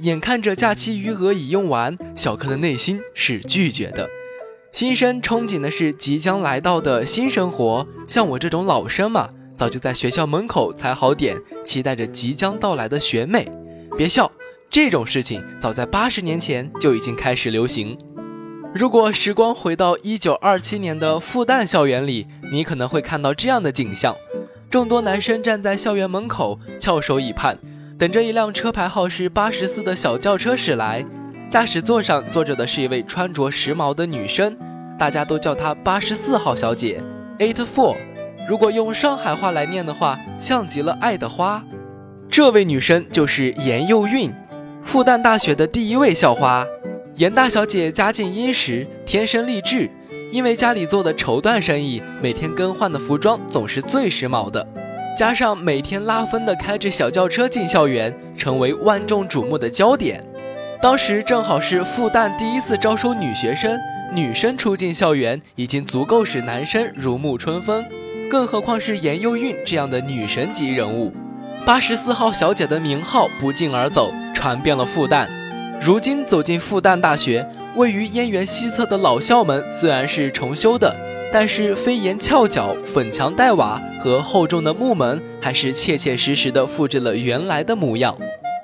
眼看着假期余额已用完，小柯的内心是拒绝的。新生憧憬的是即将来到的新生活，像我这种老生嘛，早就在学校门口踩好点，期待着即将到来的学妹。别笑，这种事情早在八十年前就已经开始流行。如果时光回到一九二七年的复旦校园里，你可能会看到这样的景象：众多男生站在校园门口，翘首以盼。等着一辆车牌号是八十四的小轿车驶来，驾驶座上坐着的是一位穿着时髦的女生，大家都叫她八十四号小姐，Eight Four。如果用上海话来念的话，像极了爱的花。这位女生就是严幼韵，复旦大学的第一位校花。严大小姐家境殷实，天生丽质，因为家里做的绸缎生意，每天更换的服装总是最时髦的。加上每天拉风的开着小轿车进校园，成为万众瞩目的焦点。当时正好是复旦第一次招收女学生，女生出进校园已经足够使男生如沐春风，更何况是严幼韵这样的女神级人物。八十四号小姐的名号不胫而走，传遍了复旦。如今走进复旦大学，位于燕园西侧的老校门虽然是重修的。但是飞檐翘角、粉墙黛瓦和厚重的木门，还是切切实实地复制了原来的模样。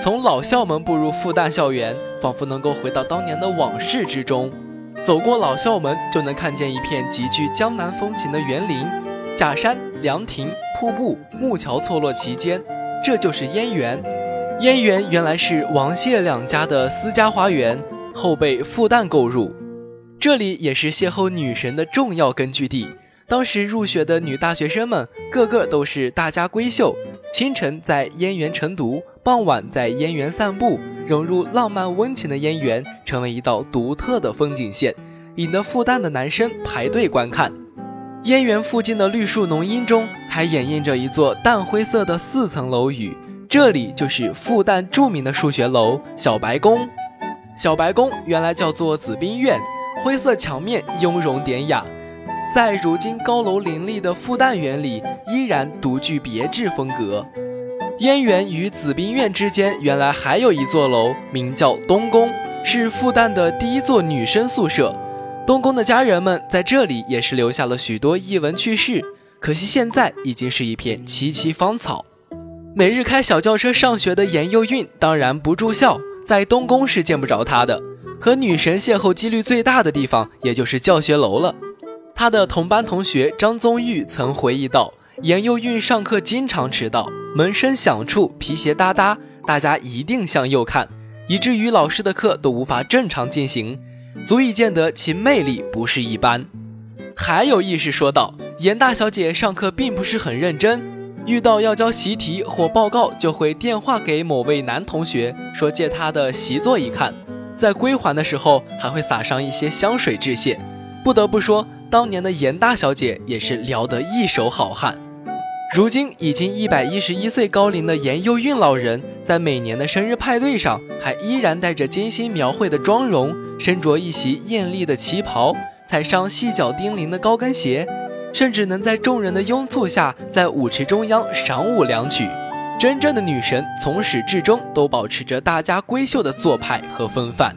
从老校门步入复旦校园，仿佛能够回到当年的往事之中。走过老校门，就能看见一片极具江南风情的园林，假山、凉亭、瀑布、木桥错落其间，这就是燕园。燕园原来是王谢两家的私家花园，后被复旦购入。这里也是邂逅女神的重要根据地。当时入学的女大学生们，个个都是大家闺秀。清晨在燕园晨读，傍晚在燕园散步，融入浪漫温情的燕园，成为一道独特的风景线，引得复旦的男生排队观看。燕园附近的绿树浓荫中，还掩映着一座淡灰色的四层楼宇，这里就是复旦著名的数学楼小白宫。小白宫原来叫做紫冰院。灰色墙面雍容典雅，在如今高楼林立的复旦园里，依然独具别致风格。燕园与紫滨院之间，原来还有一座楼，名叫东宫，是复旦的第一座女生宿舍。东宫的家人们在这里也是留下了许多逸闻趣事，可惜现在已经是一片萋萋芳草。每日开小轿车上学的严幼韵，当然不住校，在东宫是见不着她的。和女神邂逅几率最大的地方，也就是教学楼了。他的同班同学张宗玉曾回忆道：“严幼韵上课经常迟到，门声响处皮鞋哒哒，大家一定向右看，以至于老师的课都无法正常进行，足以见得其魅力不是一般。”还有意识说道：“严大小姐上课并不是很认真，遇到要交习题或报告，就会电话给某位男同学，说借他的习作一看。”在归还的时候，还会撒上一些香水致谢。不得不说，当年的严大小姐也是撩得一手好汉。如今已经一百一十一岁高龄的严幼韵老人，在每年的生日派对上，还依然带着精心描绘的妆容，身着一袭艳丽的旗袍，踩上细脚丁零的高跟鞋，甚至能在众人的拥簇下，在舞池中央赏舞两曲。真正的女神从始至终都保持着大家闺秀的做派和风范。